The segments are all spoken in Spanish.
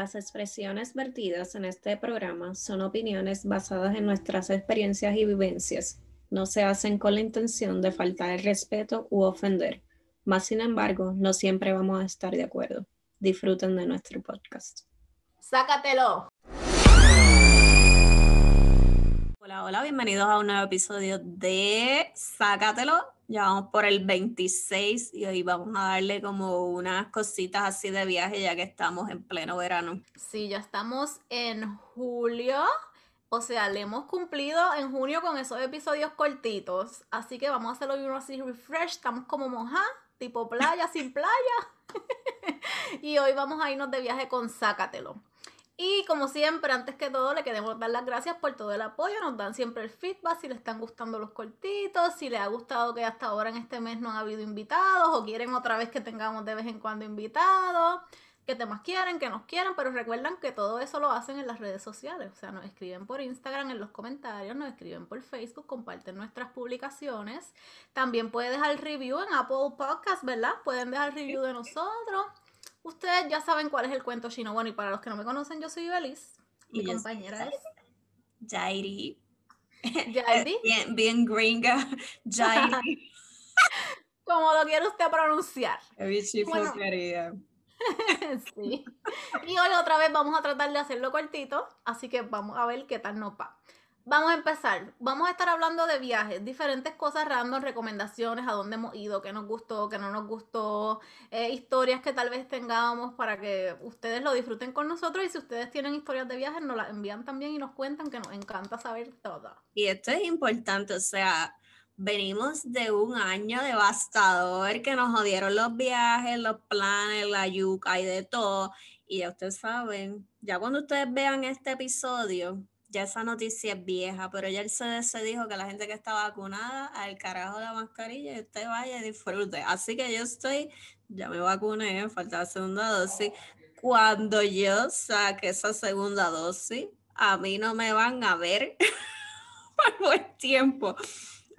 Las expresiones vertidas en este programa son opiniones basadas en nuestras experiencias y vivencias. No se hacen con la intención de faltar el respeto u ofender. Más sin embargo, no siempre vamos a estar de acuerdo. Disfruten de nuestro podcast. Sácatelo. Hola, hola, bienvenidos a un nuevo episodio de Sácatelo. Ya vamos por el 26 y hoy vamos a darle como unas cositas así de viaje ya que estamos en pleno verano. Sí, ya estamos en julio. O sea, le hemos cumplido en junio con esos episodios cortitos. Así que vamos a hacerlo uno así refresh. Estamos como moja, tipo playa sin playa. y hoy vamos a irnos de viaje con Sácatelo. Y como siempre, antes que todo, le queremos dar las gracias por todo el apoyo. Nos dan siempre el feedback si les están gustando los cortitos, si les ha gustado que hasta ahora en este mes no ha habido invitados o quieren otra vez que tengamos de vez en cuando invitados, qué temas quieren, que nos quieran, pero recuerden que todo eso lo hacen en las redes sociales. O sea, nos escriben por Instagram en los comentarios, nos escriben por Facebook, comparten nuestras publicaciones. También pueden dejar review en Apple Podcast, ¿verdad? Pueden dejar review de nosotros. Ustedes ya saben cuál es el cuento chino. Bueno, y para los que no me conocen, yo soy Belis. Mi compañera es Jairi. Jairi. Bien, bien gringa. Jairi. Como lo quiere usted pronunciar. Bueno, sí. Y hoy otra vez vamos a tratar de hacerlo cortito, así que vamos a ver qué tal nos va. Vamos a empezar. Vamos a estar hablando de viajes, diferentes cosas random, recomendaciones, a dónde hemos ido, qué nos gustó, qué no nos gustó, eh, historias que tal vez tengamos para que ustedes lo disfruten con nosotros. Y si ustedes tienen historias de viajes, nos las envían también y nos cuentan, que nos encanta saber todo. Y esto es importante, o sea, venimos de un año devastador que nos jodieron los viajes, los planes, la yuca y de todo. Y ya ustedes saben, ya cuando ustedes vean este episodio, ya esa noticia es vieja, pero ya el CDC dijo que la gente que está vacunada, al carajo de la mascarilla, y usted vaya y disfrute. Así que yo estoy, ya me vacuné, falta la segunda dosis. Cuando yo saque esa segunda dosis, a mí no me van a ver por buen tiempo.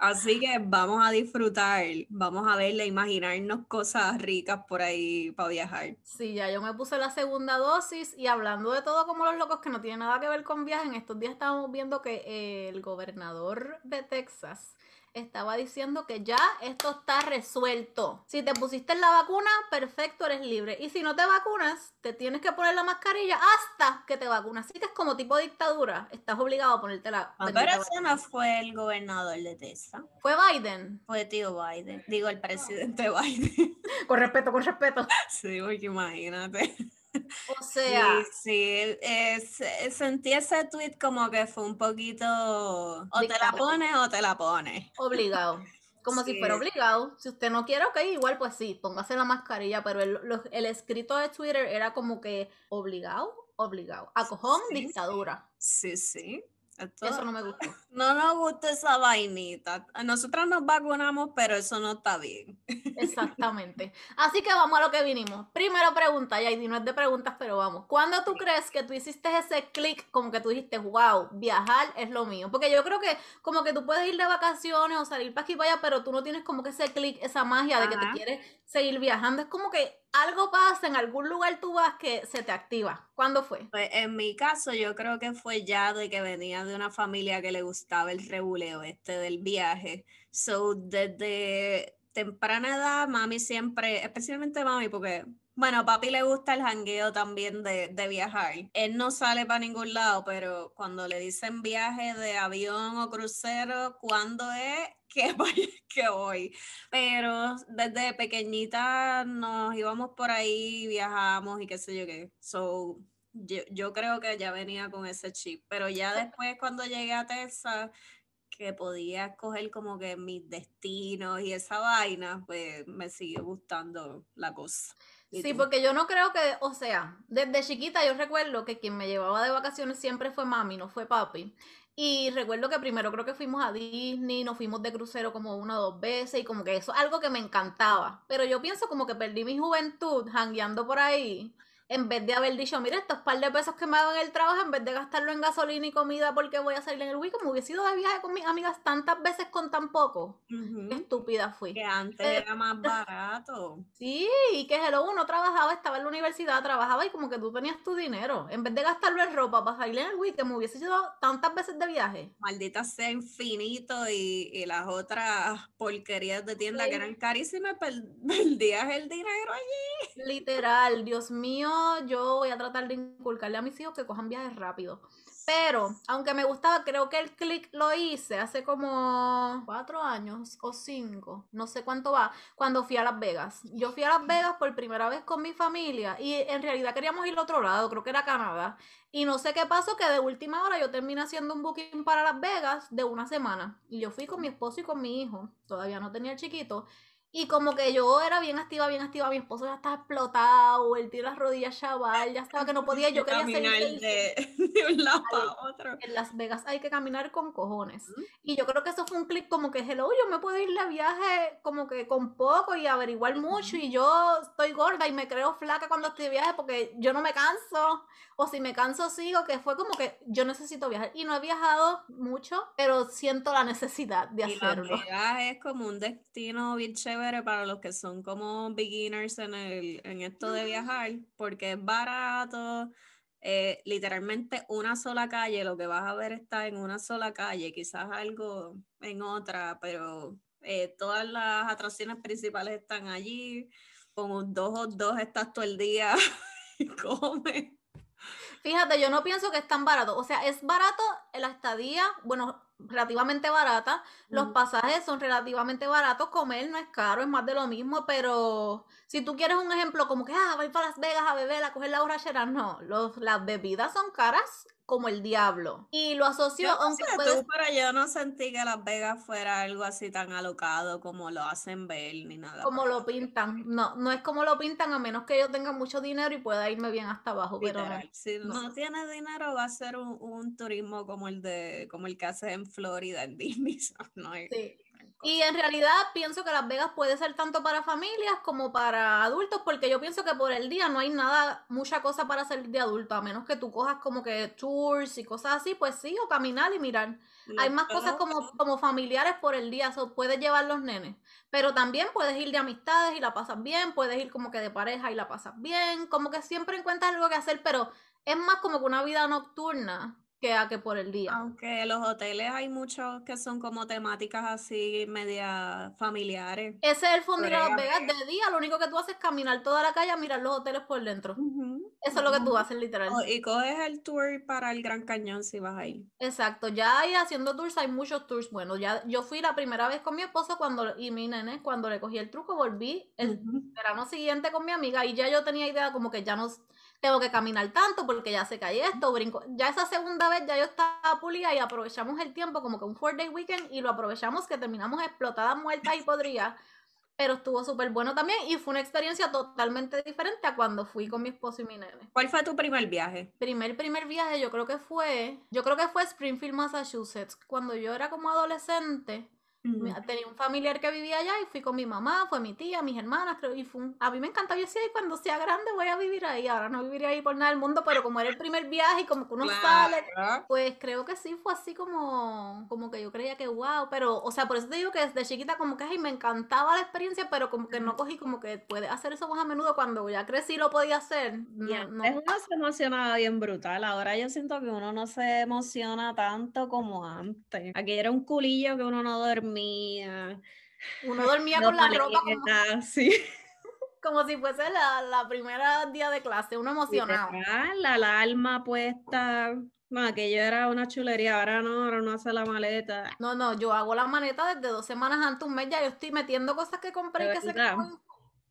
Así que vamos a disfrutar, vamos a verle, imaginarnos cosas ricas por ahí para viajar. Sí, ya yo me puse la segunda dosis y hablando de todo como los locos que no tiene nada que ver con viajes, en estos días estábamos viendo que el gobernador de Texas estaba diciendo que ya esto está resuelto. Si te pusiste la vacuna, perfecto, eres libre. Y si no te vacunas, te tienes que poner la mascarilla hasta que te vacunas. Así que es como tipo dictadura. Estás obligado a ponerte la. Ah, pero ese no fue el gobernador de Texas. Fue Biden. Fue tío Biden. Digo, el presidente Biden. con respeto, con respeto. Sí, porque imagínate. O sea. Sí, sí. sentí ese tweet como que fue un poquito. O te la pones o te la pones. Obligado. Como si fuera obligado. Si usted no quiere, ok, igual pues sí, póngase la mascarilla. Pero el, el escrito de Twitter era como que obligado, obligado. Acojón, dictadura. Sí, sí. Eso no me gustó. No nos gusta esa vainita. Nosotras nos vacunamos, pero eso no está bien. Exactamente. Así que vamos a lo que vinimos. Primera pregunta, y no es de preguntas, pero vamos. ¿Cuándo tú crees que tú hiciste ese clic como que tú dijiste, wow, viajar es lo mío? Porque yo creo que como que tú puedes ir de vacaciones o salir para aquí y para allá, pero tú no tienes como que ese clic, esa magia de que te quieres seguir viajando. Es como que algo pasa, en algún lugar tú vas que se te activa. ¿Cuándo fue? Pues en mi caso yo creo que fue ya de que venía de una familia que le gustaba el rebuleo este del viaje. So desde temprana edad mami siempre, especialmente mami porque bueno, a papi le gusta el jangueo también de, de, viajar. Él no sale para ningún lado, pero cuando le dicen viaje de avión o crucero, ¿cuándo es? Que voy, que voy. Pero desde pequeñita nos íbamos por ahí, viajamos y qué sé yo qué. So, yo, yo creo que ya venía con ese chip. Pero ya después cuando llegué a Texas, que podía escoger como que mis destinos y esa vaina, pues me sigue gustando la cosa. Sí, porque yo no creo que, o sea, desde chiquita yo recuerdo que quien me llevaba de vacaciones siempre fue mami, no fue papi. Y recuerdo que primero creo que fuimos a Disney, nos fuimos de crucero como una o dos veces y como que eso, algo que me encantaba. Pero yo pienso como que perdí mi juventud jangueando por ahí en vez de haber dicho, mira, estos par de pesos que me hago en el trabajo, en vez de gastarlo en gasolina y comida porque voy a salir en el weekend, me hubiese ido de viaje con mis amigas tantas veces con tan poco. Qué estúpida fui. Que antes era más barato. Sí, y que hello, uno trabajaba, estaba en la universidad, trabajaba y como que tú tenías tu dinero. En vez de gastarlo en ropa para salir en el weekend, me hubiese ido tantas veces de viaje. Maldita sea infinito y, y las otras porquerías de tienda que eran carísimas, perdías el dinero allí. Literal, Dios mío, yo voy a tratar de inculcarle a mis hijos que cojan viajes rápido. Pero, aunque me gustaba, creo que el click lo hice hace como cuatro años o cinco, no sé cuánto va, cuando fui a Las Vegas. Yo fui a Las Vegas por primera vez con mi familia y en realidad queríamos ir al otro lado, creo que era Canadá. Y no sé qué pasó, que de última hora yo terminé haciendo un booking para Las Vegas de una semana. Y yo fui con mi esposo y con mi hijo, todavía no tenía el chiquito. Y como que yo era bien activa, bien activa, mi esposo ya estaba explotado, él tiene las rodillas chaval, ya estaba que no podía, yo quería caminar de, de, un lado a otro. En Las Vegas hay que caminar con cojones. Y yo creo que eso fue un clic como que, hello, yo me puedo ir de viaje como que con poco y averiguar mucho y yo estoy gorda y me creo flaca cuando estoy de viaje porque yo no me canso. O si me canso sigo, que fue como que yo necesito viajar. Y no he viajado mucho, pero siento la necesidad de hacerlo. Las Vegas es como un destino bien chévere para los que son como beginners en, el, en esto de viajar, porque es barato, eh, literalmente una sola calle, lo que vas a ver está en una sola calle, quizás algo en otra, pero eh, todas las atracciones principales están allí, con dos o dos estás todo el día y comes. Fíjate, yo no pienso que es tan barato. O sea, es barato la estadía, bueno, relativamente barata. Los pasajes son relativamente baratos. Comer no es caro, es más de lo mismo. Pero si tú quieres un ejemplo como que, ah, voy para Las Vegas a beber, a coger la borrachera, no. Los, las bebidas son caras como el diablo. Y lo asocio, yo, aunque tú, pero yo no sentí que Las Vegas fuera algo así tan alocado como lo hacen ver, ni nada. Como lo pintan. No, no es como lo pintan, a menos que yo tenga mucho dinero y pueda irme bien hasta abajo. Pero si no. tienes dinero, va a ser un, turismo como el de como el que hace en Florida, en Disney. No sí. Y en realidad pienso que Las Vegas puede ser tanto para familias como para adultos, porque yo pienso que por el día no hay nada, mucha cosa para hacer de adulto, a menos que tú cojas como que tours y cosas así, pues sí, o caminar y mirar. hay más cosas como, como familiares por el día, eso puedes llevar los nenes, pero también puedes ir de amistades y la pasas bien, puedes ir como que de pareja y la pasas bien, como que siempre encuentras algo que hacer, pero es más como que una vida nocturna que a que por el día. Aunque los hoteles hay muchos que son como temáticas así media familiares. Ese es el fondo de Las Vegas de día, lo único que tú haces es caminar toda la calle mirar los hoteles por dentro. Eso es lo que tú haces literal. y coges el tour para el Gran Cañón si vas ahí. Exacto, ya ahí haciendo tours hay muchos tours. Bueno, ya yo fui la primera vez con mi esposo cuando y mi nene cuando le cogí el truco, volví el verano siguiente con mi amiga y ya yo tenía idea como que ya no tengo que caminar tanto porque ya se cae esto, brinco. Ya esa segunda vez ya yo estaba pulida y aprovechamos el tiempo como que un four day weekend y lo aprovechamos que terminamos explotadas, muertas y podridas. Pero estuvo súper bueno también y fue una experiencia totalmente diferente a cuando fui con mi esposo y mi nene. ¿Cuál fue tu primer viaje? Primer, primer viaje yo creo que fue, yo creo que fue Springfield, Massachusetts. Cuando yo era como adolescente, Tenía un familiar que vivía allá y fui con mi mamá, fue mi tía, mis hermanas, creo, y fue a mí me encantó. Yo decía, cuando sea grande voy a vivir ahí. Ahora no viviré ahí por nada del mundo, pero como era el primer viaje y como que uno sale, pues creo que sí fue así como, como que yo creía que wow. Pero, o sea, por eso te digo que desde chiquita como que ay, me encantaba la experiencia, pero como que no cogí como que puede hacer eso más a menudo cuando ya crecí lo podía hacer. No, Es uno se emocionaba bien brutal. Ahora yo siento que uno no se emociona tanto como antes. Aquí era un culillo que uno no dormía dormía. Uno dormía con la ropa como, como si fuese la, la, primera día de clase, uno emocionado. La alarma puesta. Bueno, aquello era una chulería, ahora no, ahora no hace la maleta. No, no, yo hago la maleta desde dos semanas antes, un mes ya yo estoy metiendo cosas que compré y que se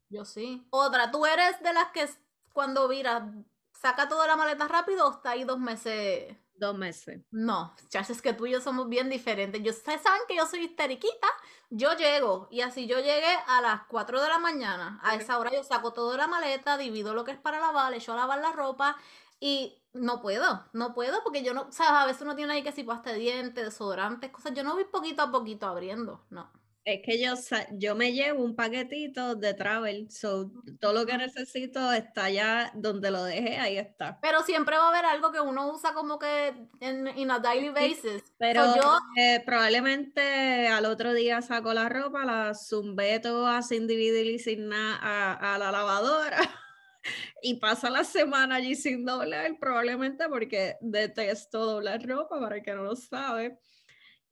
Yo sí. Otra, tú eres de las que cuando viras, saca toda la maleta rápido o está ahí dos meses Dos meses. No, es que tú y yo somos bien diferentes. Yo, ustedes saben que yo soy histeriquita. Yo llego y así yo llegué a las 4 de la mañana. A esa hora yo saco toda la maleta, divido lo que es para lavar, le echo a lavar la ropa y no puedo, no puedo porque yo no, sabes, a veces uno tiene ahí que si pasta de dientes, desodorantes, cosas. Yo no voy poquito a poquito abriendo, no. Es que yo, yo me llevo un paquetito de travel, so todo lo que necesito está ya donde lo dejé, ahí está. Pero siempre va a haber algo que uno usa como que en a daily basis. pero yo eh, probablemente al otro día saco la ropa, la zumbé toda sin dividir y sin nada a, la lavadora. y pasa la semana allí sin doblar, probablemente porque detesto doblar ropa, para el que no lo sabe.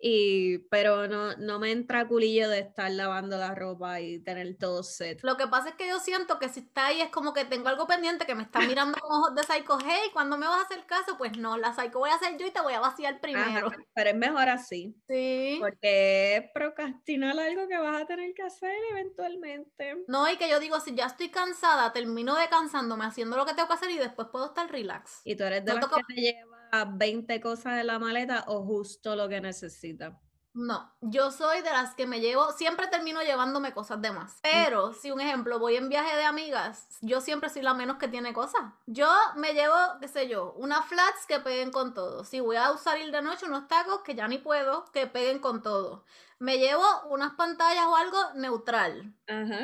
Y, pero no, no me entra culillo de estar lavando la ropa y tener todo set. Lo que pasa es que yo siento que si está ahí es como que tengo algo pendiente que me está mirando con ojos de psycho. Hey, cuando me vas a hacer caso? Pues no, la psycho voy a hacer yo y te voy a vaciar primero. pero es mejor así. Sí. Porque es procrastinar algo que vas a tener que hacer eventualmente. No, y que yo digo, si ya estoy cansada, termino descansándome haciendo lo que tengo que hacer y después puedo estar relax. Y tú eres de las que te lleva 20 cosas en la maleta o justo lo que necesita? No, yo soy de las que me llevo, siempre termino llevándome cosas de más. Pero si un ejemplo, voy en viaje de amigas, yo siempre soy la menos que tiene cosas. Yo me llevo, qué sé yo, unas flats que peguen con todo. Si voy a usar ir de noche, unos tacos que ya ni puedo, que peguen con todo me llevo unas pantallas o algo neutral.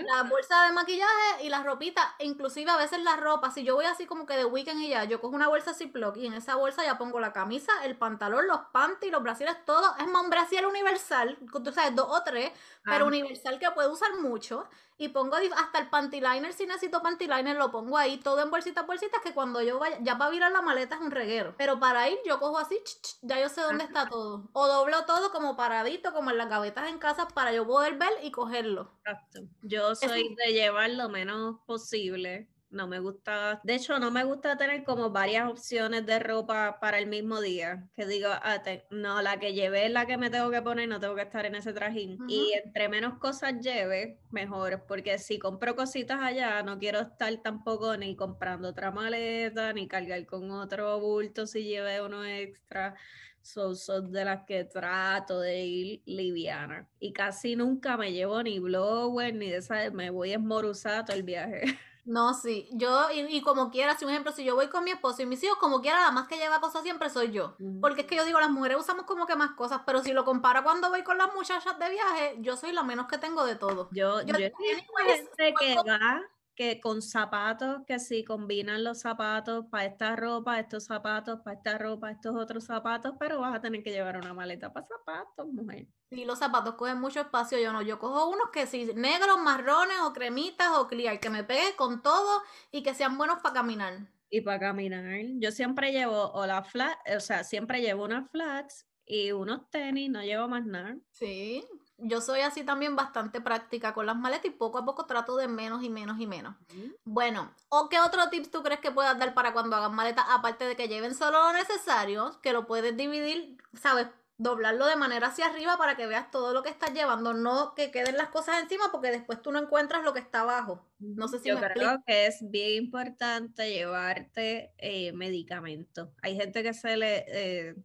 La bolsa de maquillaje y las ropitas, inclusive a veces la ropa, si yo voy así como que de weekend y ya, yo cojo una bolsa Ziploc y en esa bolsa ya pongo la camisa, el pantalón, los panties, los brasiles, todo. Es más, un brasier universal, tú sabes, dos o tres, pero universal que puedo usar mucho. Y pongo hasta el panty liner, si necesito panty liner, lo pongo ahí, todo en bolsitas, bolsitas, que cuando yo vaya, ya para virar la maleta es un reguero. Pero para ir, yo cojo así, ya yo sé dónde está todo. O doblo todo como paradito, como en las gavetas en casa, para yo poder ver y cogerlo. Exacto. Yo soy de llevar lo menos posible no me gusta, de hecho no me gusta tener como varias opciones de ropa para el mismo día, que digo, ah, no, la que llevé es la que me tengo que poner, no tengo que estar en ese trajín. Y entre menos cosas lleve, mejor, porque si compro cositas allá, no quiero estar tampoco ni comprando otra maleta, ni cargar con otro bulto si lleve uno extra. Son, de las que trato de ir liviana. Y casi nunca me llevo ni blower, ni de esa, me voy esmoruzada todo el viaje. No, sí, yo, y, como quiera, si un ejemplo, si yo voy con mi esposo y mis hijos, como quiera, la más que lleva cosas siempre soy yo. Porque es que yo digo, las mujeres usamos como que más cosas, pero si lo comparo cuando voy con las muchachas de viaje, yo soy la menos que tengo de todo. Yo, yo, yo gente que va que con zapatos, que si combinan los zapatos para esta ropa, estos zapatos, para esta ropa, estos otros zapatos, pero vas a tener que llevar una maleta para zapatos, mujer. Sí, los zapatos cogen mucho espacio, yo no, yo cojo unos que si negros, marrones o cremitas o clear, que me pegue con todo y que sean buenos para caminar. Y para caminar, yo siempre llevo o la flat, o sea, siempre llevo unas flats y unos tenis, no llevo más nada. Sí, yo soy así también bastante práctica con las maletas y poco a poco trato de menos y menos y menos. Bueno, ¿o qué otro tips tú crees que puedas dar para cuando hagan maletas? Aparte de que lleven solo lo necesario, que lo puedes dividir, ¿sabes? Doblarlo de manera hacia arriba para que veas todo lo que estás llevando, no que queden las cosas encima porque después tú no encuentras lo que está abajo. No sé si Yo creo que es bien importante llevarte eh, medicamentos. Hay gente que se le... Eh,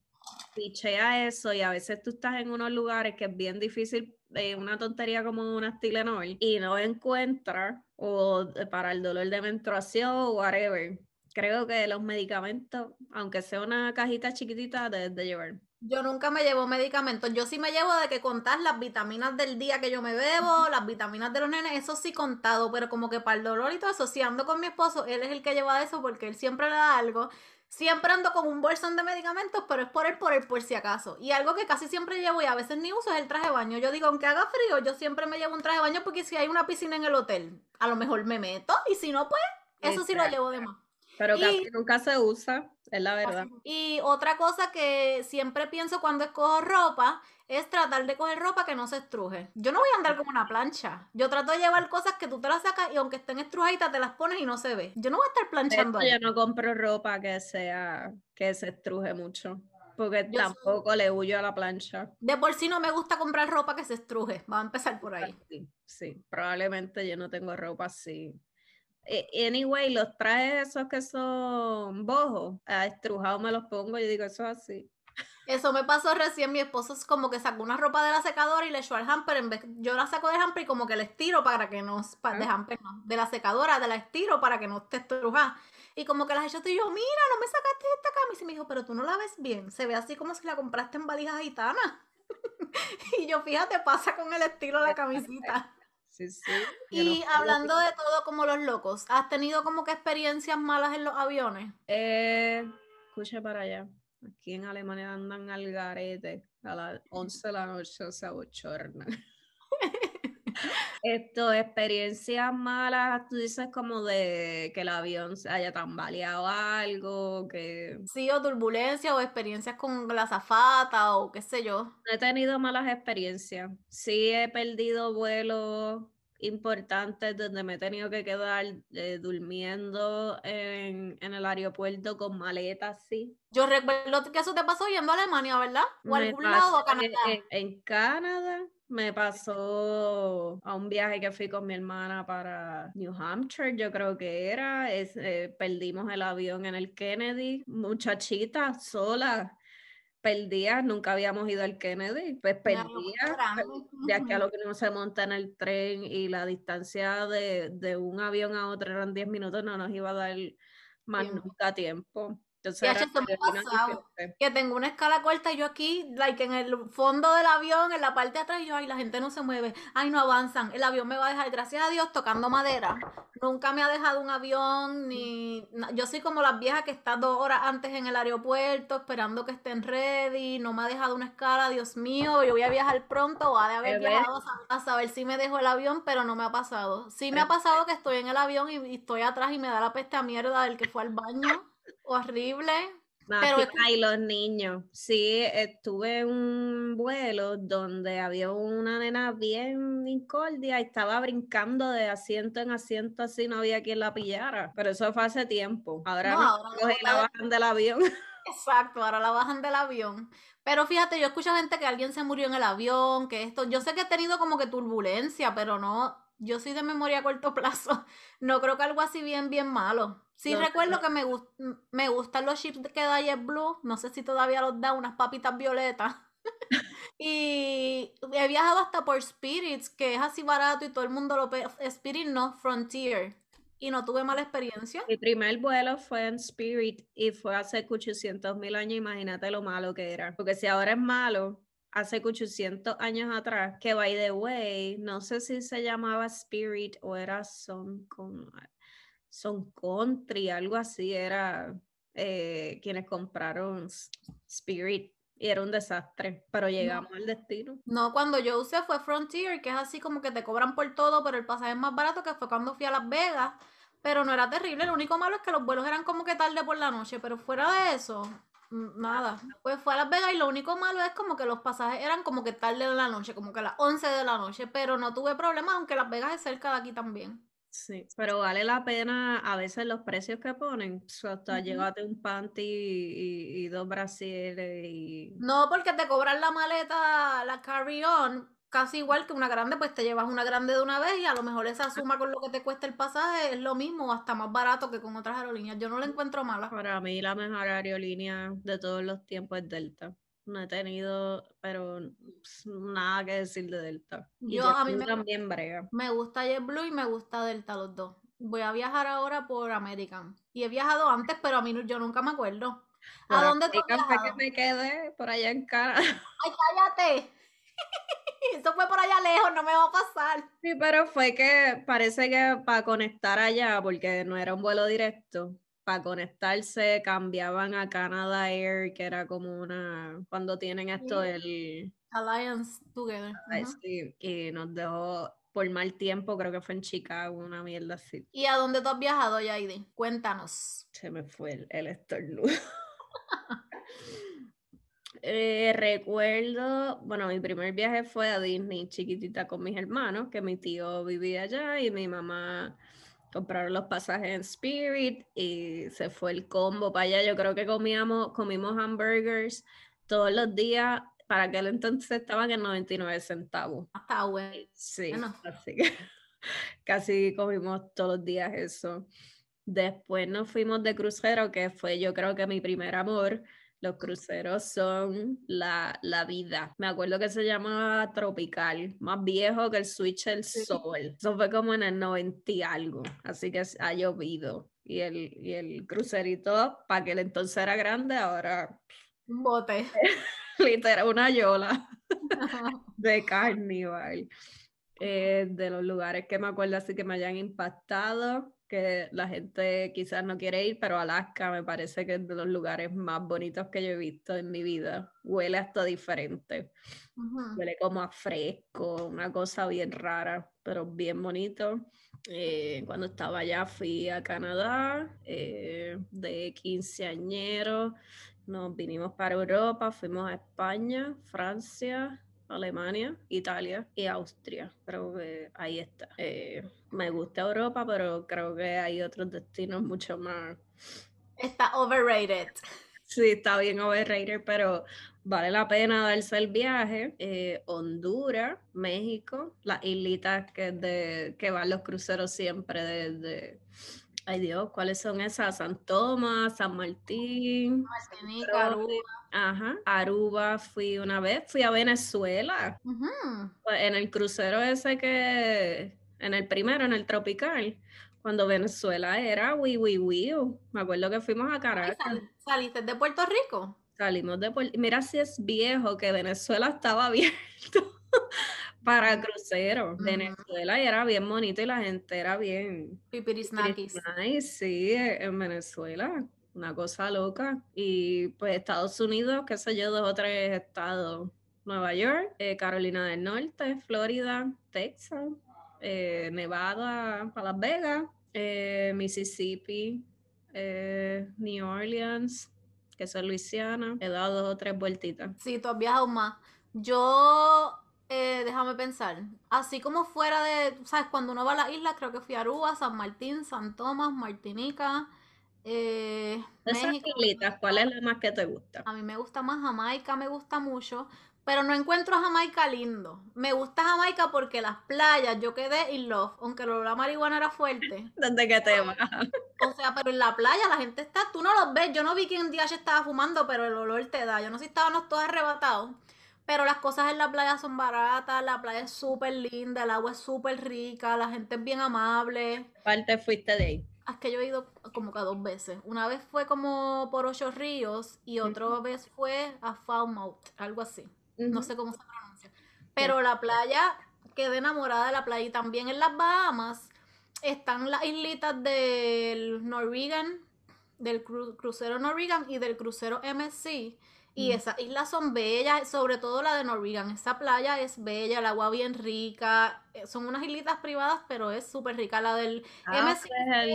pichea eso y a veces tú estás en unos lugares que es bien difícil, eh, una tontería como una Tylenol y no encuentras o para el dolor de menstruación o whatever. Creo que los medicamentos, aunque sea una cajita chiquitita, debes de llevar. Yo nunca me llevo medicamentos. Yo sí me llevo de que contar las vitaminas del día que yo me bebo, las vitaminas de los nenes, eso sí contado, pero como que para el dolor y todo eso, si ando con mi esposo, él es el que lleva eso porque él siempre le da algo. Siempre ando con un bolsón de medicamentos, pero es por él, por él, por si acaso. Y algo que casi siempre llevo y a veces ni uso es el traje de baño. Yo digo, aunque haga frío, yo siempre me llevo un traje de baño porque si hay una piscina en el hotel, a lo mejor me meto y si no, pues, eso sí lo llevo de más. Pero casi nunca se usa, es la verdad. Y otra cosa que siempre pienso cuando escojo ropa es tratar de coger ropa que no se estruje. Yo no voy a andar como una plancha. Yo trato de llevar cosas que tú te las sacas y aunque estén estrujaditas te las pones y no se ve. Yo no voy a estar planchando. Yo no compro ropa que sea que se estruje mucho. Porque tampoco le huyo a la plancha. De por sí no me gusta comprar ropa que se estruje. Va a empezar por ahí. Sí, sí. probablemente yo no tengo ropa así anyway, los trajes esos que son bojos, a estrujado me los pongo y digo, eso es así. Eso me pasó recién, mi esposo es como que sacó una ropa de la secadora y le echó al hamper, en vez, yo la saco del hamper y como que la estiro para que no, para, de hamper no, de la secadora, de la estiro para que no esté estrujada. Y como que las echó y yo, mira, no me sacaste esta camisa. Y me dijo, pero tú no la ves bien, se ve así como si la compraste en valija gitana. y yo, fíjate, pasa con el estilo de la camisita. Sí, sí. Y hablando de todo como los locos, ¿has tenido como que experiencias malas en los aviones? Eh, escucha para allá. Aquí en Alemania andan al garete a las 11 de la noche, o sea, bochorna. Esto, experiencias malas, tú dices como de que el avión se haya tambaleado algo, que... Sí, o turbulencia, o experiencias con la zafata, o qué sé yo. He tenido malas experiencias. Sí he perdido vuelos importantes donde me he tenido que quedar eh, durmiendo en, en, el aeropuerto con maletas, sí. Yo recuerdo que eso te pasó yendo a Alemania, ¿verdad? O a algún lado, a Canadá. En, en Canadá me pasó a un viaje que fui con mi hermana para New Hampshire, yo creo que era. Es, eh, perdimos el avión en el Kennedy, muchachita sola. Perdía, nunca habíamos ido al Kennedy, pues perdía. De aquí a lo que no se monta en el tren y la distancia de, de un avión a otro eran 10 minutos, no nos iba a dar más nunca tiempo. Entonces, que tengo una escala corta yo aquí, like en el fondo del avión, en la parte de atrás, y yo, ay, la gente no se mueve, ay, no avanzan, el avión me va a dejar, gracias a Dios, tocando madera. Nunca me ha dejado un avión, ni. Yo soy como las viejas que están dos horas antes en el aeropuerto, esperando que estén ready, no me ha dejado una escala, Dios mío, yo voy a viajar pronto, o ha de haber viajado a saber si me dejo el avión, pero no me ha pasado. Sí me ha pasado que estoy en el avión y, y estoy atrás y me da la peste a mierda del que fue al baño horrible. pero hay los niños. Sí, estuve en un vuelo donde había una nena bien incordia y estaba brincando de asiento en asiento así, no había quien la pillara. Pero eso fue hace tiempo. Ahora no, ahora la bajan del avión. Exacto, ahora la bajan del avión. Pero fíjate, yo escucho gente que alguien se murió en el avión, que esto, yo sé que he tenido como que turbulencia, pero no, yo soy de memoria a corto plazo. No creo que algo así bien, bien malo. Sí recuerdo que me, me gustan los chips que da JetBlue, no sé si todavía los da, unas papitas violetas. y he viajado hasta por Spirits, que es así barato y todo el mundo lo ve. Spirit no, Frontier. Y no tuve mala experiencia. Mi primer vuelo fue en Spirit y fue hace 800 mil años, imagínate lo malo que era. Porque si ahora es malo, hace 800 años atrás, que by the way, no sé si se llamaba Spirit o era Son con son country, algo así, era eh, quienes compraron Spirit y era un desastre, pero llegamos al destino. No, cuando yo usé fue Frontier, que es así como que te cobran por todo, pero el pasaje es más barato, que fue cuando fui a Las Vegas, pero no era terrible, lo único malo es que los vuelos eran como que tarde por la noche, pero fuera de eso, nada. Pues fue a Las Vegas y lo único malo es como que los pasajes eran como que tarde de la noche, como que a las 11 de la noche, pero no tuve problema, aunque Las Vegas es cerca de aquí también. Sí, pero vale la pena a veces los precios que ponen. hasta llévate un panty y, dos brasiles y... No, porque te cobran la maleta, la carry-on, casi igual que una grande, pues te llevas una grande de una vez y a lo mejor esa suma con lo que te cuesta el pasaje es lo mismo, hasta más barato que con otras aerolíneas. Yo no la encuentro mala. Para mí la mejor aerolínea de todos los tiempos es Delta no he tenido, pero pues, nada que decir de Delta. Y yo a mí me, también brega. Me gusta JetBlue y me gusta Delta los dos. Voy a viajar ahora por American. Y he viajado antes, pero a mí yo nunca me acuerdo. ¿A dónde te has que me quedé por allá en cara. ¡Ay, cállate! Eso fue por allá lejos, no me va a pasar. Sí, pero fue que parece que para conectar allá, porque no era un vuelo directo, para conectarse cambiaban a Canada Air, que era como una, cuando tienen esto del... Alliance Together. sí, y nos dejó por mal tiempo, creo que fue en Chicago, una mierda así. ¿Y a dónde tú has viajado, Yaidi? Cuéntanos. Se me fue el, el estornudo. Eh, recuerdo, bueno, mi primer viaje fue a Disney chiquitita con mis hermanos, que mi tío vivía allá y mi mamá compraron los pasajes en Spirit y se fue el combo para allá. Yo creo que comíamos, comimos hamburgers todos los días. Para aquel entonces estaban en 99 centavos. Hasta bueno. Sí, así que casi comimos todos los días eso. Después nos fuimos de crucero, que fue yo creo que mi primer amor. Los cruceros son la, la, vida. Me acuerdo que se llamaba Tropical, más viejo que el Switch El Sol. Eso fue como en el 90 y algo, así que ha llovido. Y el, y el crucerito, para que el entonces era grande, ahora... Un bote. Literal, una yola. de Carnival. Eh, de los lugares que me acuerdo así que me hayan impactado, que la gente quizás no quiere ir, pero Alaska me parece que es de los lugares más bonitos que yo he visto en mi vida. Huele hasta diferente. Huele como a fresco, una cosa bien rara, pero bien bonito. Eh, cuando estaba allá fui a Canadá eh, de quinceañero, nos vinimos para Europa, fuimos a España, Francia, Alemania, Italia y Austria. Creo que ahí está. Eh, me gusta Europa, pero creo que hay otros destinos mucho más. Está overrated. Sí, está bien overrated, pero vale la pena darse el viaje. Eh, Honduras, México, las islitas que, de, que van los cruceros siempre desde. Ay Dios, ¿cuáles son esas? San Tomás, San Martín. Martinica, Aruba. Ajá, Aruba fui una vez, fui a Venezuela. Pues, en el crucero ese que, en el primero, en el tropical, cuando Venezuela era wi wi wi. Me acuerdo que fuimos a Caracas. ¿Saliste de Puerto Rico? Salimos de Puerto Mira si es viejo que Venezuela estaba abierto para crucero. Venezuela era bien bonito y la gente era bien. Pipirisnaquis. Sí, en Venezuela una cosa loca. Y pues Estados Unidos, qué sé yo, dos o tres estados. Nueva York, eh, Carolina del Norte, Florida, Texas, eh, Nevada, Las Vegas, eh, Mississippi, New Orleans, que es Luisiana. He dado dos o tres vueltitas. Sí, tú has viajado más. Yo déjame pensar. Así como fuera de, ¿sabes? Cuando uno va a la isla, creo que fui a Aruba, San Martín, San Tomás, Martinica, eh, ¿cuál es la más que te gusta? A mí me gusta más Jamaica, me gusta mucho, pero no encuentro Jamaica lindo. Me gusta Jamaica porque las playas, yo quedé in love, aunque el olor a marihuana era fuerte. ¿Desde qué tema? O sea, pero en la playa la gente está, tú no los ves, yo no vi que un día estaba fumando, pero el olor te da. Yo no sé si estábamos todos arrebatados. Pero las cosas en la playa son baratas, la playa es súper linda, el agua es súper rica, la gente es bien amable. ¿Qué parte fuiste de ahí? Es que yo he ido como que dos veces. Una vez fue como por Ocho Ríos y otra vez fue a Falmouth, algo así. No sé cómo se pronuncia. Pero la playa, quedé enamorada de la playa. Y también en las Bahamas están las islitas del Norwegian, del crucero Norwegian y del crucero MSC y esas islas son bellas, sobre todo la de Norwegian. Esa playa es bella, el agua bien rica. Eh, son unas islitas privadas, pero es súper rica. La del ah, es el,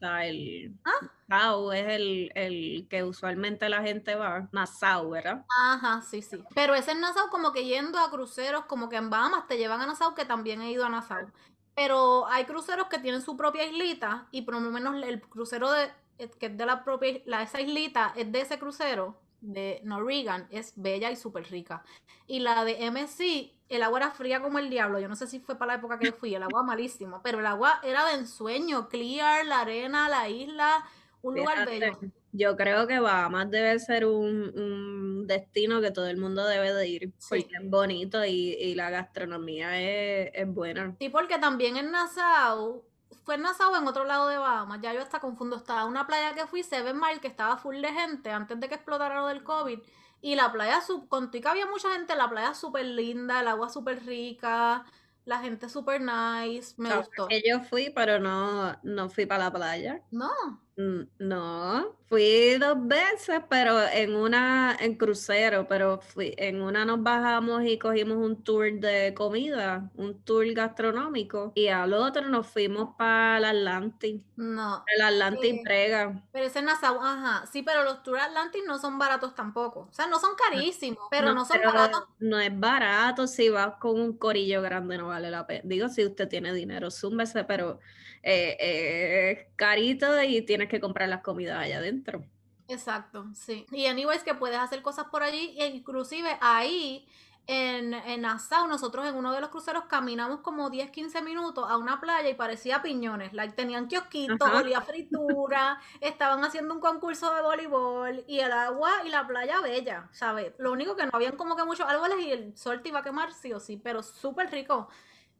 el ¿Ah? es el, el, que usualmente la gente va. Nassau, ¿verdad? Ajá, sí, sí. Pero ese en Nassau como que yendo a cruceros, como que en Bahamas te llevan a Nassau, que también he ido a Nassau. Pero hay cruceros que tienen su propia islita y por lo menos el crucero de, eh, que es de la propia, la, esa islita es de ese crucero de Norwegian es bella y súper rica. Y la de MSC, el agua era fría como el diablo. Yo no sé si fue para la época que fui, el agua malísimo, pero el agua era de ensueño, clear, la arena, la isla, un lugar bello. Yo creo que Bahamas debe ser un, destino que todo el mundo debe de ir, porque es bonito y, la gastronomía es, es buena. Sí, porque también en Nassau fue en Nassau en otro lado de Bahamas. Ya yo hasta confundo. Estaba una playa que fui, Seven Mile, que estaba full de gente antes de que explotara lo del COVID. Y la playa, contigo que había mucha gente, la playa súper linda, el agua súper rica, la gente súper nice. Me gustó. yo fui, pero no, no fui para la playa. No. Mm, no, fui dos veces, pero en una, en crucero, pero fui, en una nos bajamos y cogimos un tour de comida, un tour gastronómico, y al otro nos fuimos para el Atlantic. No. El Atlantic eh, Prega. Pero ese Nassau, ajá, sí, pero los tours Atlantic no son baratos tampoco. O sea, no son carísimos, pero no, son baratos. No es barato, si vas con un corillo grande no vale la pena. Digo, si usted tiene dinero, súmbese, pero eh, eh, carito y tienes que comprar las comidas allá adentro. Exacto, sí. Y anyways que puedes hacer cosas por allí, e inclusive ahí en, en Nassau, nosotros en uno de los cruceros caminamos como 10, 15 minutos a una playa y parecía piñones. Like, tenían kiosquitos, olía fritura, estaban haciendo un concurso de voleibol y el agua y la playa bella, ¿sabes? Lo único que no habían como que muchos árboles y el sol te iba a quemar sí o sí, pero súper rico.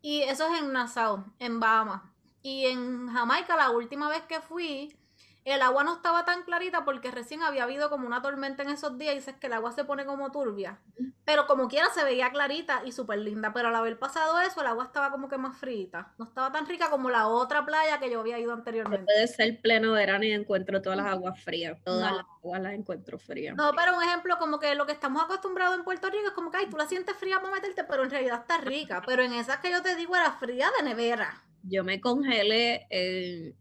Y eso es en Nassau, en Bahamas. Y en Jamaica, la última vez que fui, El agua no estaba tan clarita porque recién había habido como una tormenta en esos días y dices que el agua se pone como turbia. Pero como quiera se veía clarita y súper linda. Pero al haber pasado eso, el agua estaba como que más frita. No estaba tan rica como la otra playa que yo había ido anteriormente. puede ser pleno verano y encuentro todas las aguas frías. Todas las aguas las encuentro frías. No, pero un ejemplo como que lo que estamos acostumbrados en Puerto Rico es como que, ay, tú la sientes fría para meterte, pero en realidad está rica. Pero en esas que yo te digo era fría de nevera. Yo me congelé en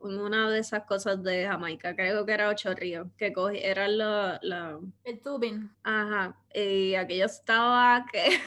una de esas cosas de Jamaica, creo que era Ocho Ríos, que cogí, era la, El tubing. Ajá, y aquello estaba que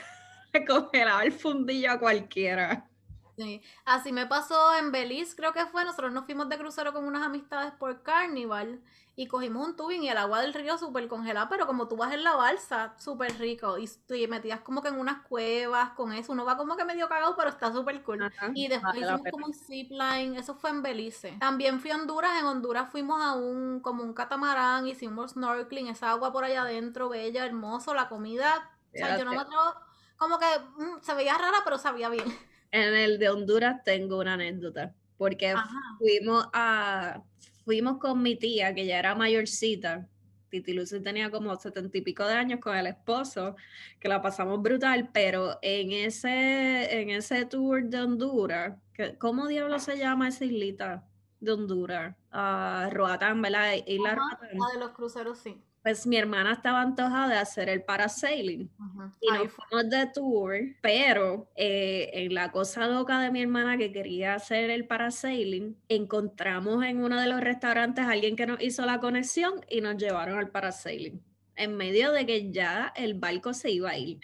congelaba el fundillo a cualquiera. Sí, así me pasó en Belice, creo que fue, nosotros nos fuimos de crucero con unas amistades por Carnival y cogimos un tubing y el agua del río súper congelada, pero como tú vas en la balsa, súper rico. Y, te metías como que en unas cuevas con eso. Uno va como que medio cagado, pero está súper cool. y después hicimos como un zipline. Eso fue en Belice. También fui a Honduras. En Honduras fuimos a un como un catamarán, hicimos snorkeling, esa agua por allá adentro, bella, hermoso. La comida, o sea, yo no me atrevo, como que mm, se veía rara, pero sabía bien. En el de Honduras tengo una anécdota. Porque fuimos a fuimos con mi tía, que ya era mayorcita. Titi Lucy tenía como setenta y pico de años con el esposo, que la pasamos brutal, pero en ese, en ese tour de Honduras, ¿cómo diablo se llama esa islita de Honduras? Uh, Roatán, ¿verdad? Isla La de los cruceros, sí pues mi hermana estaba antojada de hacer el parasailing y nos fuimos de tour, pero eh, en la cosa loca de mi hermana que quería hacer el parasailing, encontramos en uno de los restaurantes a alguien que nos hizo la conexión y nos llevaron al parasailing, en medio de que ya el barco se iba a ir.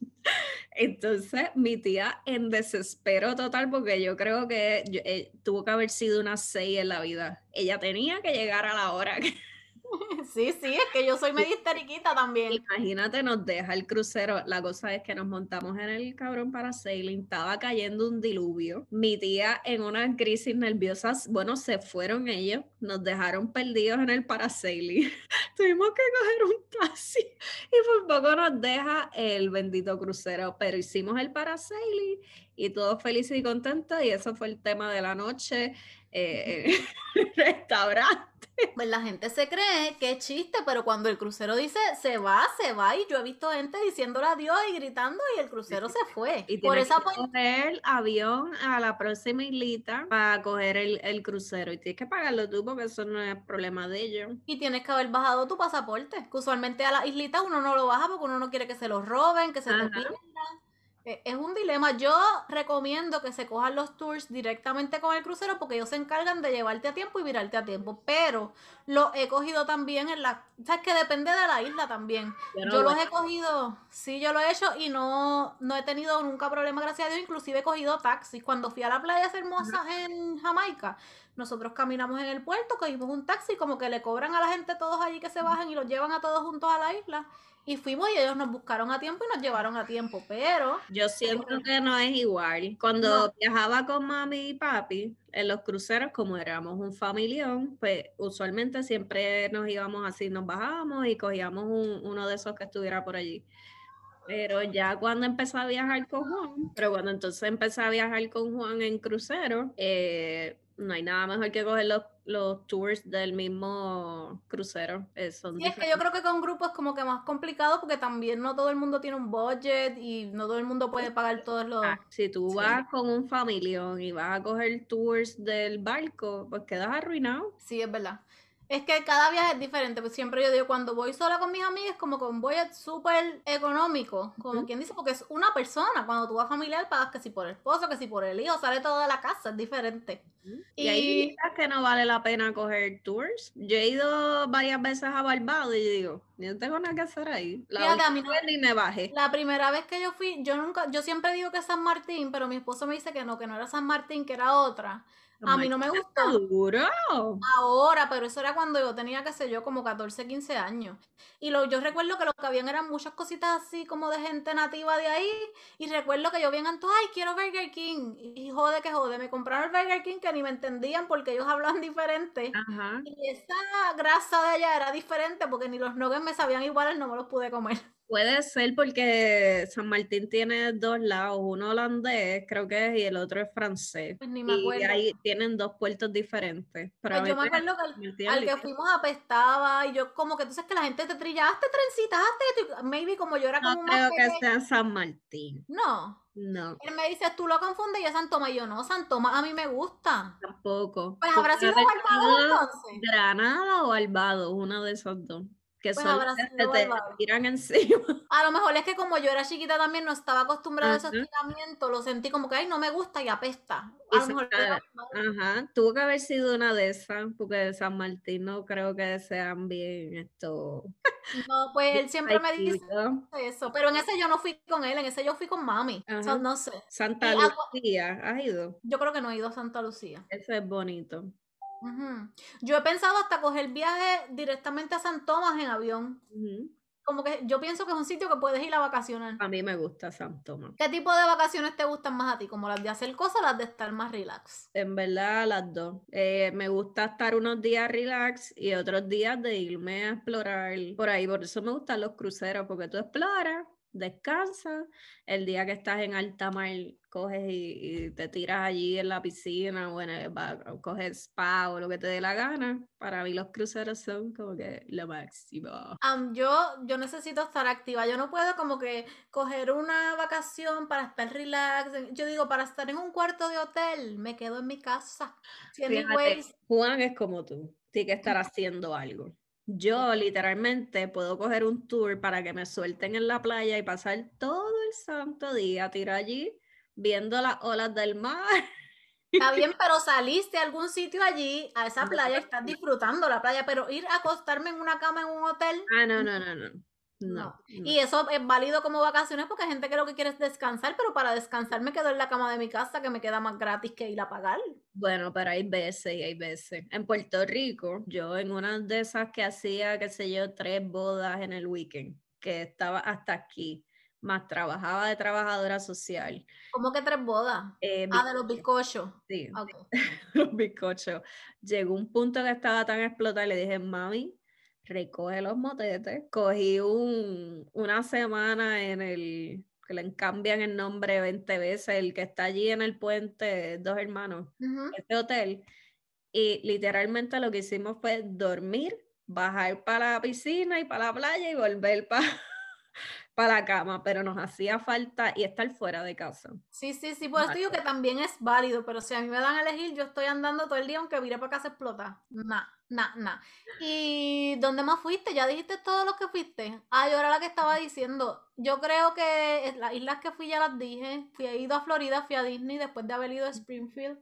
Entonces, mi tía en desespero total, porque yo creo que eh, tuvo que haber sido una seis en la vida. Ella tenía que llegar a la hora que Sí, sí, es que yo soy medio histeriquita también. Imagínate, nos deja el crucero. La cosa es que nos montamos en el cabrón para sailing, estaba cayendo un diluvio. Mi tía en una crisis nerviosa, bueno, se fueron ellos, nos dejaron perdidos en el parasailing. Tuvimos que coger un taxi y por poco nos deja el bendito crucero, pero hicimos el parasailing y todos felices y contentos y eso fue el tema de la noche. Eh, restaurante. Pues la gente se cree que es chiste, pero cuando el crucero dice se va, se va. Y yo he visto gente diciéndole adiós y gritando y el crucero se fue. Y por esa que coger el avión a la próxima islita para coger el, crucero. Y tienes que pagarlo tú porque eso no es problema de ellos. Y tienes que haber bajado tu pasaporte. Que usualmente a la islita uno no lo baja porque uno no quiere que se lo roben, que se lo pierdan. Eh, es un dilema. Yo recomiendo que se cojan los tours directamente con el crucero porque ellos se encargan de llevarte a tiempo y virarte a tiempo. Pero lo he cogido también en la... ¿Sabes que depende de la isla también? yo los he cogido, sí, yo lo he hecho y no, no he tenido nunca problema, gracias a Dios. Inclusive he cogido taxis. Cuando fui a la playa hermosa en Jamaica, nosotros caminamos en el puerto, cogimos un taxi, como que le cobran a la gente todos allí que se bajan y los llevan a todos juntos a la isla. Y fuimos y ellos nos buscaron a tiempo y nos llevaron a tiempo, pero... Yo siento que no es igual. Cuando viajaba con mami y papi, en los cruceros, como éramos un familión, pues usualmente siempre nos íbamos así, nos bajábamos y cogíamos uno de esos que estuviera por allí. Pero ya cuando empecé a viajar con Juan, pero cuando entonces empecé a viajar con Juan en crucero, eh, no hay nada mejor que coger los, los tours del mismo crucero. Eh, sí, es que yo creo que con grupos es como que más complicado porque también no todo el mundo tiene un budget y no todo el mundo puede pagar todos los... Ah, si tú vas con un familión y vas a coger tours del barco, pues quedas arruinado. Sí, es verdad. Es que cada viaje es diferente, pues siempre yo digo, cuando voy sola con mis amigas, como con voy súper económico, como quien dice, porque es una persona, cuando tú vas familiar pagas que si por el esposo, que si por el hijo, sale todo de la casa, es diferente. Y, y hay que no vale la pena coger tours. Yo he ido varias veces a Barbados y digo, yo tengo nada que hacer ahí. La ni me bajé. La primera vez que yo fui, yo nunca, yo siempre digo que es San Martín, pero mi esposo me dice que no, que no era San Martín, que era otra. A mí no me gustó. Duro. Ahora, pero eso era cuando yo tenía, qué sé yo, como 14, 15 años. Y lo, yo recuerdo que lo que habían eran muchas cositas así como de gente nativa de ahí. Y recuerdo que yo bien anto, ay, quiero Burger King. Y jode que jode, me compraron el Burger King que ni me entendían porque ellos hablan diferente. Y esa grasa de allá era diferente porque ni los nuggets me sabían iguales, no me los pude comer. Puede ser porque San Martín tiene dos lados, uno holandés, creo que es, y el otro es francés. Pues ni me y acuerdo. ahí tienen dos puertos diferentes. Pero Pues yo me acuerdo que al, que fuimos apestaba y yo como que sabes que la gente te trillaste, trencitaste, maybe como yo era No como más creo que sea San Martín. No. No, Él me dice, tú lo confundes y es San Tomás. Y yo, no, San Tomás a mí me gusta. tampoco. Pues habrá sido Barbados entonces. Granada o Barbados, uno de esos dos. Que Pues son que te tiran encima. A lo mejor es que como yo era chiquita también no estaba acostumbrada a esos tiramientos, lo sentí como que, ay, no me gusta y apesta. Y A lo mejor era. Ajá, tuvo que haber sido una de esas, porque de San Martín no creo que sean bien esto. No, pues él siempre me dice eso. Pero en ese yo no fui con él, en ese yo fui con mami. O sea, Ajá. no sé. Santa Y Lucía, ¿has ido? Yo creo que no he ido a Santa Lucía. Ese es bonito. Ujú. Yo he pensado hasta coger viaje directamente a San Tomás en avión. Como que yo pienso que es un sitio que puedes ir a vacacionar. A mí me gusta San Tomás. ¿Qué tipo de vacaciones te gustan más a ti? ¿Como las de hacer cosas o las de estar más relax? En verdad, las dos. Eh, me gusta estar unos días relax y otros días de irme a explorar por ahí. Por eso me gustan los cruceros, porque tú exploras, descansas. El día que estás en alta mar, coges y, y te tiras allí en la piscina o en el o coges spa o lo que te dé la gana. Para mí los cruceros son como que lo máximo. Am, yo, yo necesito estar activa. Yo no puedo como que coger una vacación para estar relax. Yo digo, para estar en un cuarto de hotel, me quedo en mi casa. Si Fíjate, anyways, Juan es como tú, tiene que estar haciendo algo. Yo literalmente puedo coger un tour para que me suelten en la playa y pasar todo el santo día tirado allí viendo las olas del mar. Está bien, pero saliste a algún sitio allí, a esa playa, estás disfrutando la playa, pero ir a acostarme en una cama en un hotel, Ah, no, no, no, no. No. Y eso es válido como vacaciones porque hay gente que lo que quiere es descansar, pero para descansar me quedo en la cama de mi casa que me queda más gratis que ir a pagar. Bueno, pero hay veces y hay veces. En Puerto Rico, yo en una de esas que hacía, qué sé yo, tres bodas en el weekend, que estaba hasta aquí, más trabajaba de trabajadora social. ¿Cómo que tres bodas? eh, Ah, de los bizcochos. sí, Ok. los bizcochos. Llegó un punto que estaba tan explotada y le dije, mami, recoge los motetes. Cogí un, una semana en el, que le cambian el nombre 20 veces, el que está allí en el puente, dos hermanos, ese hotel. Y literalmente lo que hicimos fue dormir, bajar para la piscina y para la playa y volver para la cama, pero nos hacía falta y estar fuera de casa. Sí, sí, sí, por eso digo que también es válido, pero si a mí me dan a elegir, yo estoy andando todo el día aunque vire para casa explota. Nah, nah, nah. ¿Y dónde más fuiste? ¿Ya dijiste todo lo que fuiste? Ah, yo era la que estaba diciendo. Yo creo que las islas que fui ya las dije. Fui, he ido a Florida, fui a Disney después de haber ido a Springfield.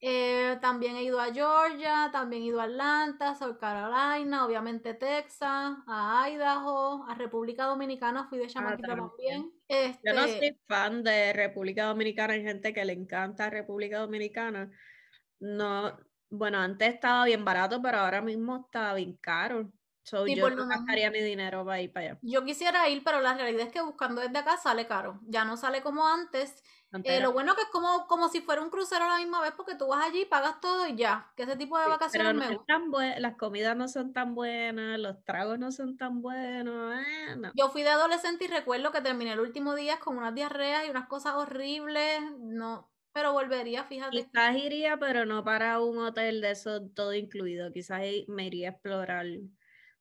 Eh, también he ido a Georgia, también he ido a Atlanta, South Carolina, obviamente Texas, a Idaho, a República Dominicana, fui de chamaquita también. también. Yo no Este, soy fan de República Dominicana, hay gente que le encanta República Dominicana. No, bueno, antes estaba bien barato, pero ahora mismo está bien caro. So, Sí, yo no gastaría mi dinero para ir para allá. Yo quisiera ir, pero la realidad es que buscando desde acá sale caro. Ya no sale como antes. Eh, lo bueno que es como, como si fuera un crucero a la misma vez, porque tú vas allí, pagas todo y ya. Que ese tipo de sí, vacaciones no me es gusta. tan bue- las comidas no son tan buenas, los tragos no son tan buenos. eh, no. Yo fui de adolescente y recuerdo que terminé el último día con unas diarreas y unas cosas horribles. No, pero volvería, fíjate. Quizás iría, pero no para un hotel de eso todo incluido. Quizás me iría a explorar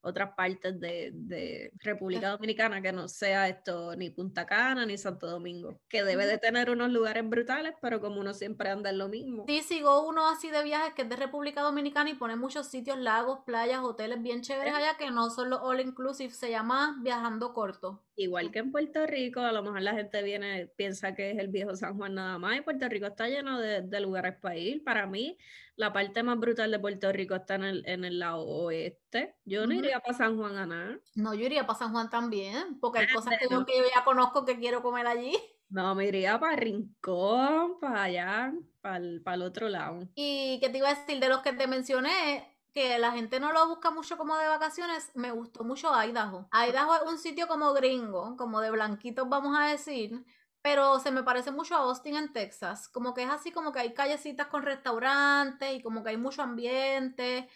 otras partes de, de República Dominicana que no sea esto ni Punta Cana ni Santo Domingo, que debe de tener unos lugares brutales, pero como uno siempre anda en lo mismo. Sí, sigo uno así de viajes que es de República Dominicana y pone muchos sitios, lagos, playas, hoteles bien chéveres allá que no son los all inclusive. Se llama Viajando Corto. Igual que en Puerto Rico, a lo mejor la gente viene, piensa que es el viejo San Juan nada más, y Puerto Rico está lleno de, de lugares para ir. Para mí, la parte más brutal de Puerto Rico está en el, en el lado oeste. Yo no iría para San Juan a nada. No, yo iría para San Juan también, porque hay Ah, cosas que bueno. yo, que yo ya conozco que quiero comer allí. No, me iría para Rincón, para allá, para el, otro lado. Y que te iba a decir de los que te mencioné, que la gente no lo busca mucho como de vacaciones, me gustó mucho Idaho. Idaho es un sitio como gringo, como de blanquitos vamos a decir, pero se me parece mucho a Austin en Texas, como que es así como que hay callecitas con restaurantes y como que hay mucho ambiente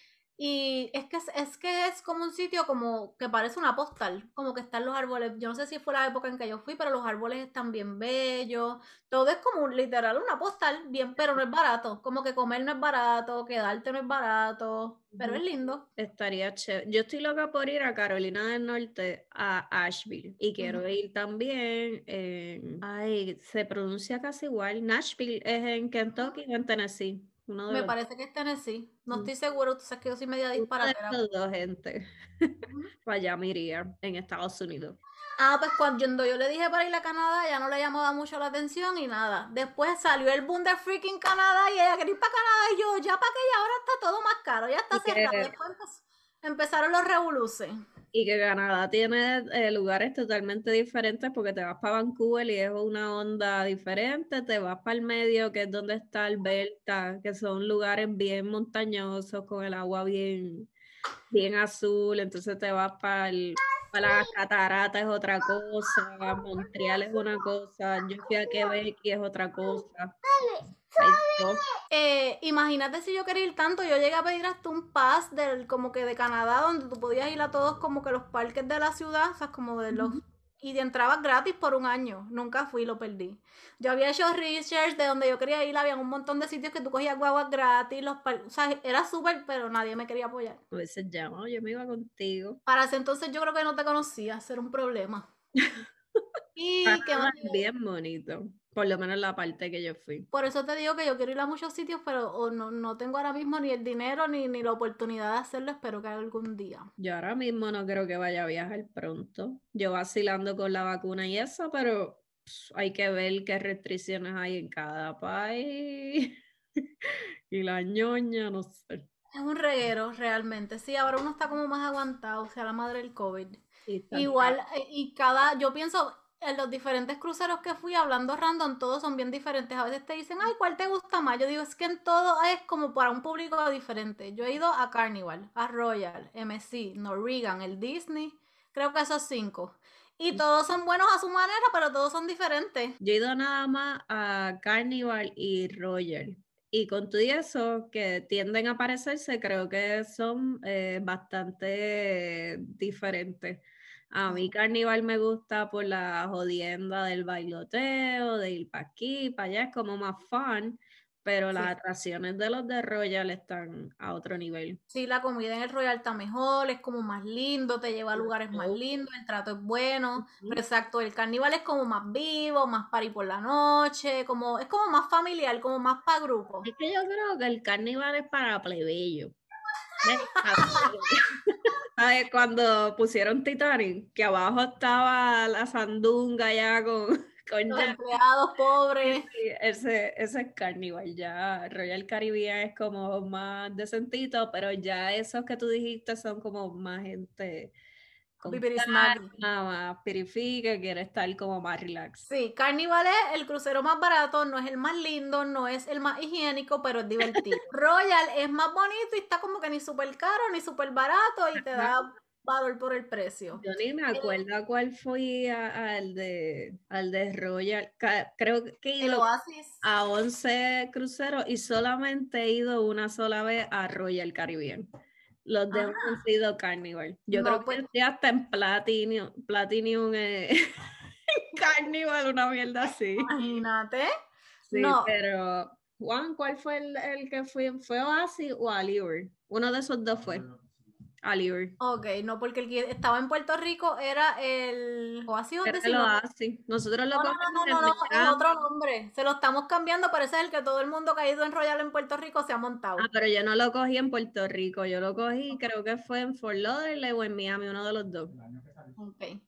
Y es que es, que es como un sitio como que parece una postal, como que están los árboles. Yo no sé si fue la época en que yo fui, pero los árboles están bien bellos. Todo es como literal una postal, bien, pero no es barato. Como que comer no es barato, quedarte no es barato, pero es lindo. Estaría chévere. Yo estoy loca por ir a Carolina del Norte, a Asheville, y quiero ir también en... Ay, se pronuncia casi igual. Nashville es en Kentucky o en Tennessee. Me parece que es Tennessee. No mm. estoy seguro, tú sabes que yo soy media disparatera. dos gente. para allá me iría, en Estados Unidos. Ah, pues cuando yo le dije para ir a Canadá, ya no le llamaba mucho la atención y nada. Después salió el boom de freaking Canadá y ella quería ir para Canadá y yo, ya para que ya ahora está todo más caro, ya está cerrado. Después empezaron los revoluces. Y que Canadá tiene eh, lugares totalmente diferentes porque te vas para Vancouver y es una onda diferente, te vas para el medio que es donde está Alberta, que son lugares bien montañosos con el agua bien, bien azul, entonces te vas para para las cataratas es otra cosa, Montreal es una cosa, yo fui a Quebec y es otra cosa. Eh, imagínate si yo quería ir tanto, yo llegué a pedir hasta un pass del como que de Canadá donde tú podías ir a todos como que los parques de la ciudad, o sea, como de los y entrabas gratis por un año. Nunca fui, lo perdí. Yo había hecho research de donde yo quería ir, había un montón de sitios que tú cogías guaguas gratis, los o sea, era súper, pero nadie me quería apoyar. A veces llamo, yo me iba contigo. Para ese entonces yo creo que no te conocía, ser un problema. y que bien bonito. Por lo menos la parte que yo fui. Por eso te digo que yo quiero ir a muchos sitios, pero no, no tengo ahora mismo ni el dinero ni, ni la oportunidad de hacerlo. Espero que algún día. Yo ahora mismo no creo que vaya a viajar pronto. Yo vacilando con la vacuna y eso, pero hay que ver qué restricciones hay en cada país. y la ñoña, no sé. Es un reguero, realmente. Sí, ahora uno está como más aguantado, o sea, la madre del COVID. Igual, eh, y cada, yo pienso, en los diferentes cruceros que fui hablando random, todos son bien diferentes. A veces te dicen, ay, ¿cuál te gusta más? Yo digo, es que en todo es como para un público diferente. Yo he ido a Carnival, a Royal, MC, Norwegian, el Disney, creo que esos cinco. Y mm. todos son buenos a su manera, pero todos son diferentes. Yo he ido nada más a Carnival y Royal. Y con todo eso, que tienden a parecerse, creo que son eh, bastante diferentes. A mí Carnival me gusta por la jodienda del bailoteo, de ir para aquí, para allá, es como más fun, pero las atracciones de los de Royal están a otro nivel. Sí, la comida en el Royal está mejor, es como más lindo, te lleva a lugares más lindos, el trato es bueno, pero exacto, el Carnival es como más vivo, más party por la noche, como es como más familiar, como más para grupo. Es que yo creo que el Carnival es para plebeyo. Cuando pusieron Titanic, que abajo estaba la sandunga ya con, con los empleados pobres. ese, ese es Carnival, ya. Royal Caribbean es como más decentito, pero ya esos que tú dijiste son como más gente con más pirifica, quiere estar como más relax. Sí, Carnival es el crucero más barato, no es el más lindo, no es el más higiénico, pero es divertido. Royal es más bonito y está como que ni súper caro ni súper barato y te da valor por el precio. Yo ni me acuerdo cuál fui al de al de Royal. Creo que ido a 11 cruceros y solamente he ido una sola vez a Royal Caribbean. Los demás han sido Carnival. Yo creo que pues estoy hasta en Platinum, Platinum eh, Carnival, una mierda así. Imagínate. Sí, pero Juan, ¿cuál fue el, el, que fue? ¿Fue Oasis o Allure? Uno de esos dos fue. Oliver. Ok, no, porque el que estaba en Puerto Rico era el Oasis o el Oasis. Nosotros lo no, no, no, no, no, otro nombre. Se lo estamos cambiando, pero ese es el que todo el mundo que ha ido en Royal en Puerto Rico se ha montado. Ah, pero yo no lo cogí en Puerto Rico, yo lo cogí, creo que fue en Fort Lauderdale o en Miami, uno de los dos. Ok.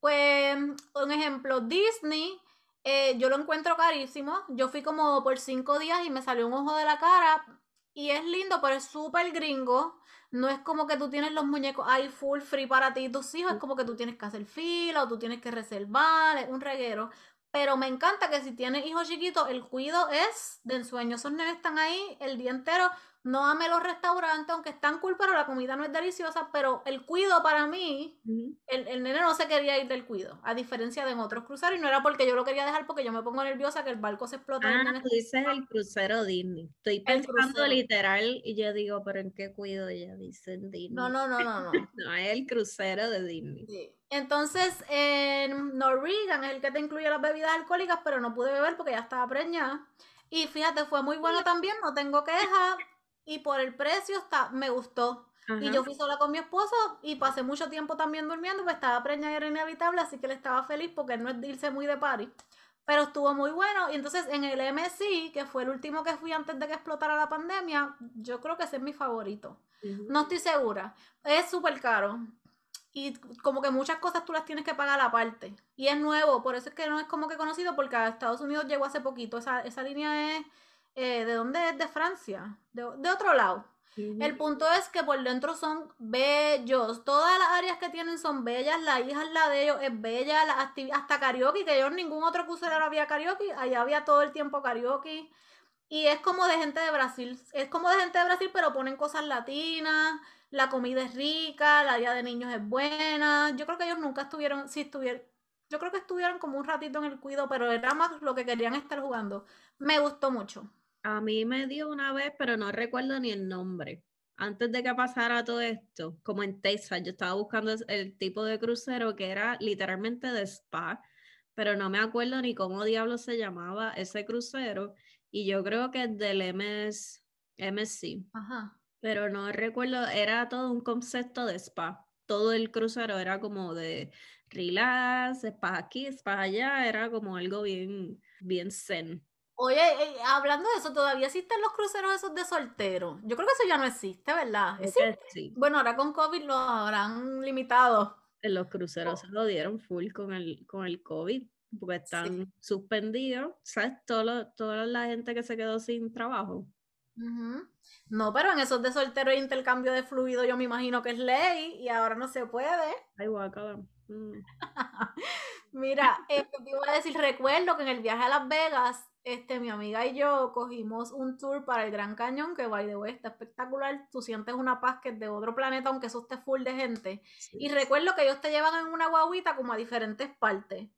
Pues, un ejemplo, Disney, eh, yo lo encuentro carísimo. Yo fui como por cinco días y me salió un ojo de la cara. Y es lindo, pero es súper gringo. No es como que tú tienes los muñecos ahí full free para ti y tus hijos, es como que tú tienes que hacer fila o tú tienes que reservar, es un reguero. Pero me encanta que si tienes hijos chiquitos, el cuido es de ensueño. Esos nenes están ahí el día entero. No amé los restaurantes, aunque están cool, pero la comida no es deliciosa. Pero el cuido para mí, el, el, nene no se quería ir del cuido, a diferencia de en otros cruceros. Y no era porque yo lo quería dejar, porque yo me pongo nerviosa que el barco se explota. Ah, tú dices el crucero Disney. Estoy pensando literal y yo digo, ¿pero en qué cuido? Ella dice Disney. No, no, no, no. No, no es el crucero de Disney. Sí. Entonces, en Norwegian es el que te incluye las bebidas alcohólicas, pero no pude beber porque ya estaba preñada. Y fíjate, fue muy bueno también, no tengo queja. Y por el precio está, me gustó. Y yo fui sola con mi esposo y pasé mucho tiempo también durmiendo, pues estaba preñada y era inevitable, así que él estaba feliz porque no es de irse muy de party. Pero estuvo muy bueno. Y entonces en el MSI, que fue el último que fui antes de que explotara la pandemia, yo creo que ese es mi favorito. No estoy segura. Es súper caro y como que muchas cosas tú las tienes que pagar aparte. Y es nuevo, por eso es que no es como que conocido, porque a Estados Unidos llegó hace poquito. Esa, esa línea es, eh, ¿de dónde es? De Francia, de, otro lado. El punto es que por dentro son bellos. Todas las áreas que tienen son bellas. La hija al lado de ellos es bella. La hasta karaoke, que yo en ningún otro crucero había karaoke. Allá había todo el tiempo karaoke. Y es como de gente de Brasil. Es como de gente de Brasil, pero ponen cosas latinas la comida es rica, la área de niños es buena. Yo creo que ellos nunca estuvieron, si estuvieron, yo creo que estuvieron como un ratito en el cuido, pero era más lo que querían estar jugando. Me gustó mucho. A mí me dio una vez, pero no recuerdo ni el nombre. Antes de que pasara todo esto, como en Texas, yo estaba buscando el tipo de crucero que era literalmente de spa, pero no me acuerdo ni cómo diablo se llamaba ese crucero. Y yo creo que es del MS, MSC. Ajá pero no recuerdo, era todo un concepto de spa. Todo el crucero era como de relax, spa aquí, spa allá, era como algo bien, bien zen. Oye, eh, hablando de eso, ¿todavía existen los cruceros esos de soltero? Yo creo que eso ya no existe, ¿verdad? Sí. Bueno, ahora con COVID lo habrán limitado. En los cruceros oh. se lo dieron full con el, con el COVID, porque están suspendidos. ¿Sabes? Todo toda la gente que se quedó sin trabajo. No, pero en esos de soltero e intercambio de fluido yo me imagino que es ley y ahora no se puede. Ay, guacala. Mm. Mira, eh, te iba a decir, recuerdo que en el viaje a Las Vegas, este, mi amiga y yo cogimos un tour para el Gran Cañón, que by the way está espectacular. Tú sientes una paz que es de otro planeta, aunque eso esté full de gente. Y recuerdo que ellos te llevan en una guaguita como a diferentes partes.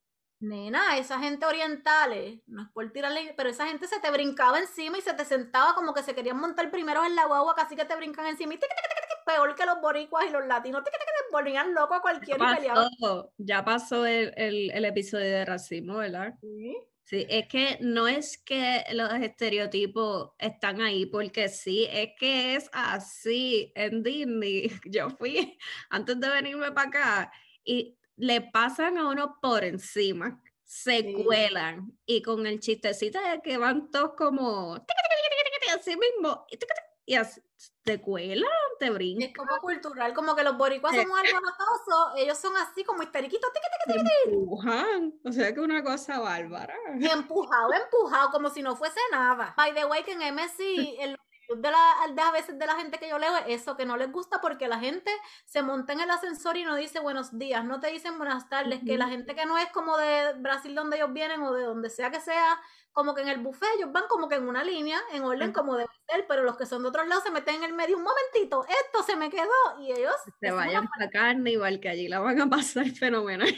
Nena, esa gente orientales, no es por tirarle, pero esa gente se te brincaba encima y se te sentaba como que se querían montar primero en la guagua, casi que te brincan encima y peor que los boricuas y los latinos, te volvían locos a cualquier ya pasó, ya pasó el, el, episodio de racismo, ¿verdad? Sí. Sí, es que no es que los estereotipos están ahí porque sí, es que es así en Disney. Yo fui antes de venirme para acá y le pasan a uno por encima, se cuelan y con el chistecito de que van todos como así mismo y así, te cuelan, te brincan. Es como cultural, como que los boricuas son muy alborotosos, ellos son así como histeriquitos, empujan, o sea que una cosa bárbara. Empujado, empujado, como si no fuese nada. By the way, que en MSC, el de, la, de a veces de la gente que yo leo es eso, que no les gusta porque la gente se monta en el ascensor y no dice buenos días, no te dicen buenas tardes, que la gente que no es como de Brasil donde ellos vienen o de donde sea que sea, como que en el buffet ellos van como que en una línea, en orden como debe ser, pero los que son de otros lados se meten en el medio, un momentito, esto se me quedó y ellos... Se vayan para carne igual que allí la van a pasar fenomenal.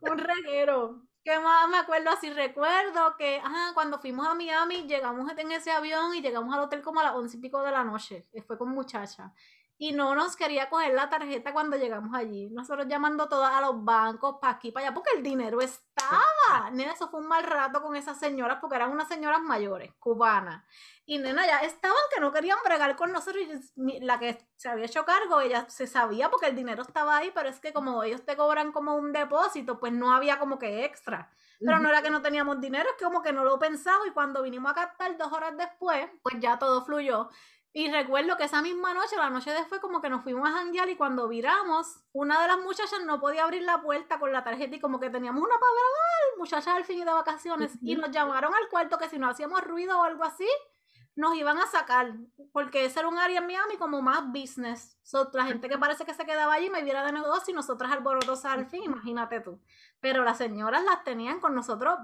un reguero. ¿Qué más me acuerdo? Así recuerdo que, ajá, cuando fuimos a Miami, llegamos en ese avión y llegamos al hotel como a las once y pico de la noche. Fue con muchacha. Y no nos quería coger la tarjeta cuando llegamos allí. Nosotros llamando todas a los bancos, para aquí, para allá, porque el dinero estaba. Nena, eso fue un mal rato con esas señoras, porque eran unas señoras mayores, cubanas. Y nena, ya estaban que no querían bregar con nosotros. Y la que se había hecho cargo, ella se sabía porque el dinero estaba ahí, pero es que como ellos te cobran como un depósito, pues no había como que extra. Pero no era que no teníamos dinero, es que como que no lo pensaba y cuando vinimos a captar dos horas después, pues ya todo fluyó. Y recuerdo que esa misma noche, la noche después, como que nos fuimos a janguear y cuando viramos, una de las muchachas no podía abrir la puerta con la tarjeta y como que teníamos una palabra, muchachas al fin de vacaciones, y nos llamaron al cuarto que si no hacíamos ruido o algo así, nos iban a sacar, porque ese era un área en Miami como más business. So, la gente que parece que se quedaba allí me viera de negocio y nosotras alborotosas al fin, imagínate tú. Pero las señoras las tenían con nosotros,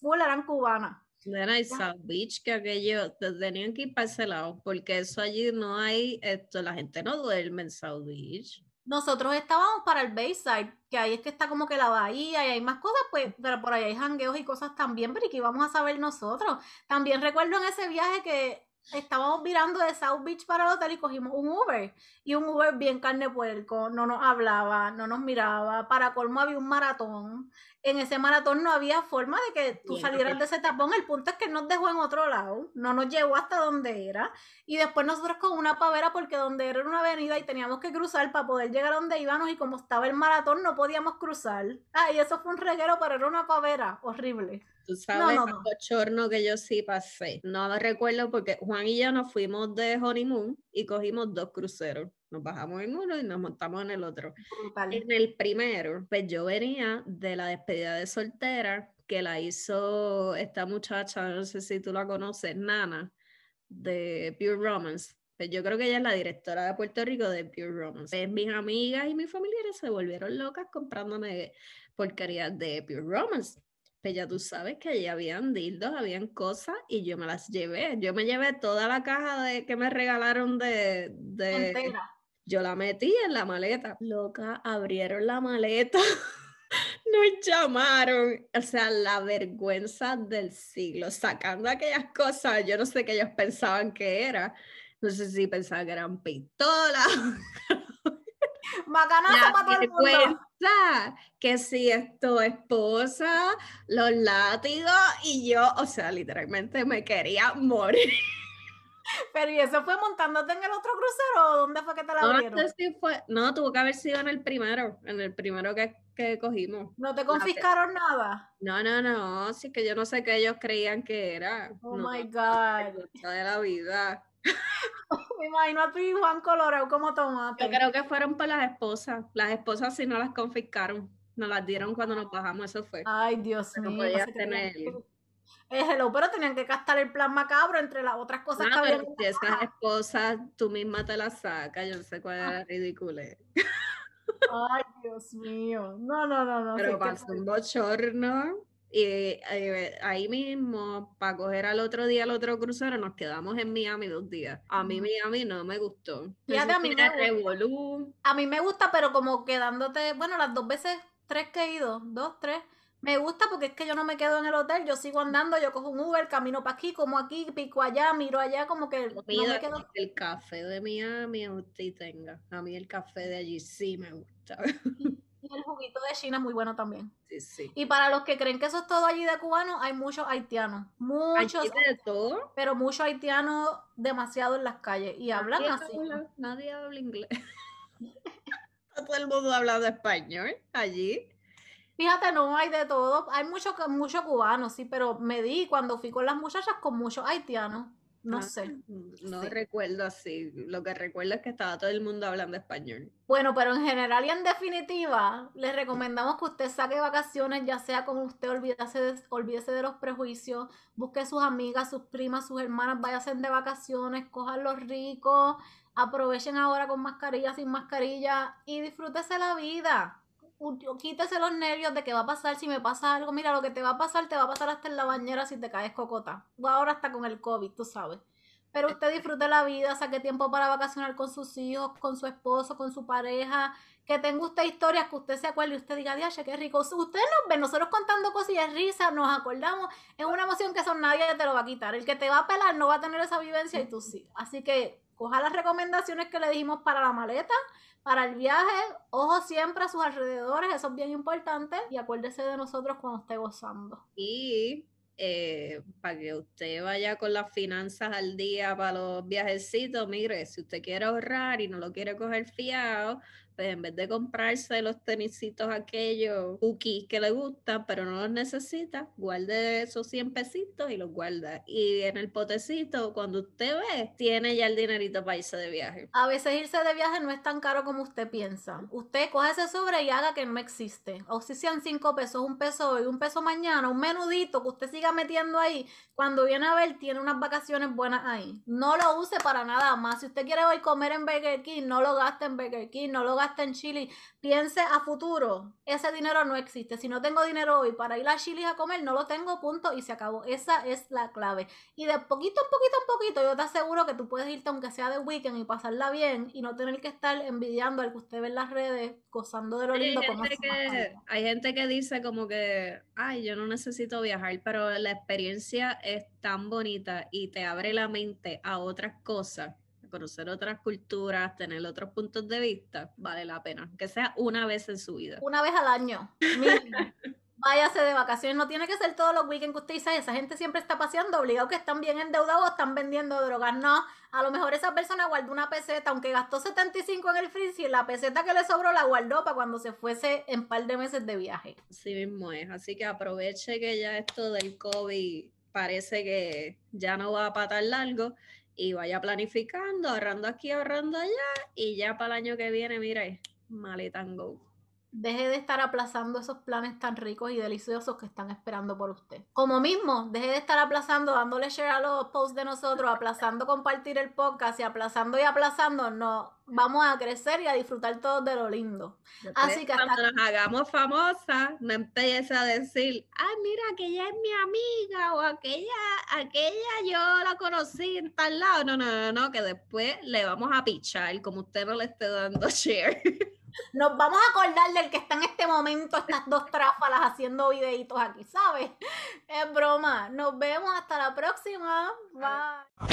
full eran cubanas. Era South Beach, que aquello tenían que ir para ese lado, porque eso allí no hay, esto, la gente no duerme en South Beach. Nosotros estábamos para el Bayside, que ahí es que está como que la bahía y hay más cosas, pues, pero por ahí hay jangueos y cosas también, pero ¿y qué íbamos a saber nosotros? También recuerdo en ese viaje que estábamos virando de South Beach para el hotel y cogimos un Uber. Y un Uber bien carne puerco, no nos hablaba, no nos miraba. Para colmo había un maratón. En ese maratón no había forma de que tú salieras de ese tapón. El punto es que nos dejó en otro lado, no nos llevó hasta donde era. Y después nosotros con una pavera, porque donde era una avenida y teníamos que cruzar para poder llegar a donde íbamos. Y como estaba el maratón, no podíamos cruzar. Ah, y eso fue un reguero, pero era una pavera horrible. Tú sabes el bochorno que yo sí pasé. No lo recuerdo porque Juan y yo nos fuimos de honeymoon y cogimos dos cruceros. Nos bajamos en uno y nos montamos en el otro. En el primero, pues yo venía de la despedida de soltera que la hizo esta muchacha, no sé si tú la conoces, Nana, de Pure Romance. Pues yo creo que ella es la directora de Puerto Rico de Pure Romance. Pues mis amigas y mis familiares se volvieron locas comprándome porquerías de Pure Romance ya tú sabes que allí habían dildos, habían cosas y yo me las llevé. Yo me llevé toda la caja de que me regalaron de... de yo la metí en la maleta. Loca, abrieron la maleta. Nos llamaron, o sea, la vergüenza del siglo, sacando aquellas cosas, yo no sé qué ellos pensaban que era, no sé si pensaban que eran pistolas, Macanazo para todo el mundo. Que si es tu esposa, los látigos y yo, o sea, literalmente me quería morir. Pero ¿y eso fue montándote en el otro crucero o dónde fue que te la no, fue, no, tuvo que haber sido en el primero, en el primero que, que cogimos. ¿No te confiscaron nada? No, no, no, sí que yo no sé qué ellos creían que era. Oh my God. De la vida. Me imagino a tu Juan Colorado como tomate. Yo creo que fueron por las esposas. Las esposas sí no las confiscaron. Nos las dieron cuando nos bajamos, eso fue. Ay, Dios mío. No tener... Eh, hello, pero tenían que gastar el plan macabro entre las otras cosas que habían. Si esas esposas tú misma te las sacas, yo no sé cuál era ridículo. Ay, Dios mío. No, no, no, no. Pero pasó un bochorno. Y eh, ahí mismo, para coger al otro día el otro crucero, nos quedamos en Miami dos días. A mí Miami no me gustó. a mí me A mí me gusta, pero como quedándote, bueno, las dos veces, tres que he ido, dos, tres, me gusta porque es que yo no me quedo en el hotel, yo sigo andando, yo cojo un Uber, camino para aquí, como aquí, pico allá, miro allá, como que no me quedo. El café de Miami, usted tenga. A mí el café de allí sí me gusta. el juguito de China es muy bueno también. Sí, sí. Y para los que creen que eso es todo allí de cubano, hay muchos haitianos. Muchos. de todo? Pero muchos haitianos demasiado en las calles. Y hablan así. nadie habla inglés. todo el mundo habla de español allí. Fíjate, no hay de todo. Hay muchos mucho cubanos, sí, pero me di cuando fui con las muchachas con muchos haitianos. No ah, sé. No recuerdo así. Lo que recuerdo es que estaba todo el mundo hablando español. Bueno, pero en general y en definitiva, les recomendamos que usted saque vacaciones, ya sea con usted, olvídese de, olvídese de los prejuicios, busque sus amigas, sus primas, sus hermanas, váyanse de vacaciones, cojan los ricos, aprovechen ahora con mascarilla, sin mascarilla y disfrútese la vida quítese los nervios de que va a pasar si me pasa algo. Mira, lo que te va a pasar, te va a pasar hasta en la bañera si te caes cocota. O ahora hasta con el COVID, tú sabes. Pero usted disfrute la vida, saque tiempo para vacacionar con sus hijos, con su esposo, con su pareja. Que tenga usted historias que usted se acuerde y usted diga, diache, qué rico. Ustedes nos ven, nosotros contando cosillas, risa, nos acordamos. Es una emoción que son nadie te lo va a quitar. El que te va a pelar no va a tener esa vivencia y tú sí. Así que coja las recomendaciones que le dijimos para la maleta para el viaje, ojo siempre a sus alrededores, eso es bien importante. Y acuérdese de nosotros cuando esté gozando. Y eh, para que usted vaya con las finanzas al día para los viajecitos, mire, si usted quiere ahorrar y no lo quiere coger fiado, pues en vez de comprarse los tenisitos aquellos cookies que le gustan, pero no los necesita, guarde esos 100 pesitos y los guarda. Y en el potecito, cuando usted ve, tiene ya el dinerito para irse de viaje. A veces irse de viaje no es tan caro como usted piensa. Usted coge ese sobre y haga que no existe. O si sean 5 pesos, un peso hoy, un peso mañana, un menudito que usted siga metiendo ahí, cuando viene a ver, tiene unas vacaciones buenas ahí. No lo use para nada más. Si usted quiere hoy comer en Burger King, no lo gaste en Burger King, no lo gaste en Chile. Piense a futuro. Ese dinero no existe. Si no tengo dinero hoy para ir a Chile a comer, no lo tengo, punto, y se acabó. Esa es la clave. Y de poquito en poquito en poquito, yo te aseguro que tú puedes irte aunque sea de weekend y pasarla bien y no tener que estar envidiando al que usted ve en las redes, gozando de lo lindo hay gente, que, hay gente que dice como que, ay, yo no necesito viajar, pero la experiencia es tan bonita y te abre la mente a otras cosas, conocer otras culturas, tener otros puntos de vista, vale la pena, que sea una vez en su vida. Una vez al año. váyase de vacaciones. No tiene que ser todos los weekends que usted dice, esa gente siempre está paseando, obligado que están bien endeudados, están vendiendo drogas. No, a lo mejor esa persona guardó una peseta, aunque gastó 75 en el freezer, la peseta que le sobró la guardó para cuando se fuese en par de meses de viaje. Sí mismo es, así que aproveche que ya esto del COVID parece que ya no va a patar largo y vaya planificando, ahorrando aquí, ahorrando allá y ya para el año que viene, mire, maleta go. Deje de estar aplazando esos planes tan ricos y deliciosos que están esperando por usted. Como mismo, deje de estar aplazando, dándole share a los posts de nosotros, aplazando compartir el podcast y aplazando y aplazando, no, vamos a crecer y a disfrutar todos de lo lindo. Así que cuando nos hagamos famosas, no empieces a decir, ay, mira, aquella es mi amiga o aquella, aquella yo la conocí en tal lado. No, no, no, no, que después le vamos a pichar como usted no le esté dando share. Nos vamos a acordar del que está en este momento, estas dos tráfalas haciendo videitos aquí, ¿sabes? Es broma. Nos vemos hasta la próxima. Bye.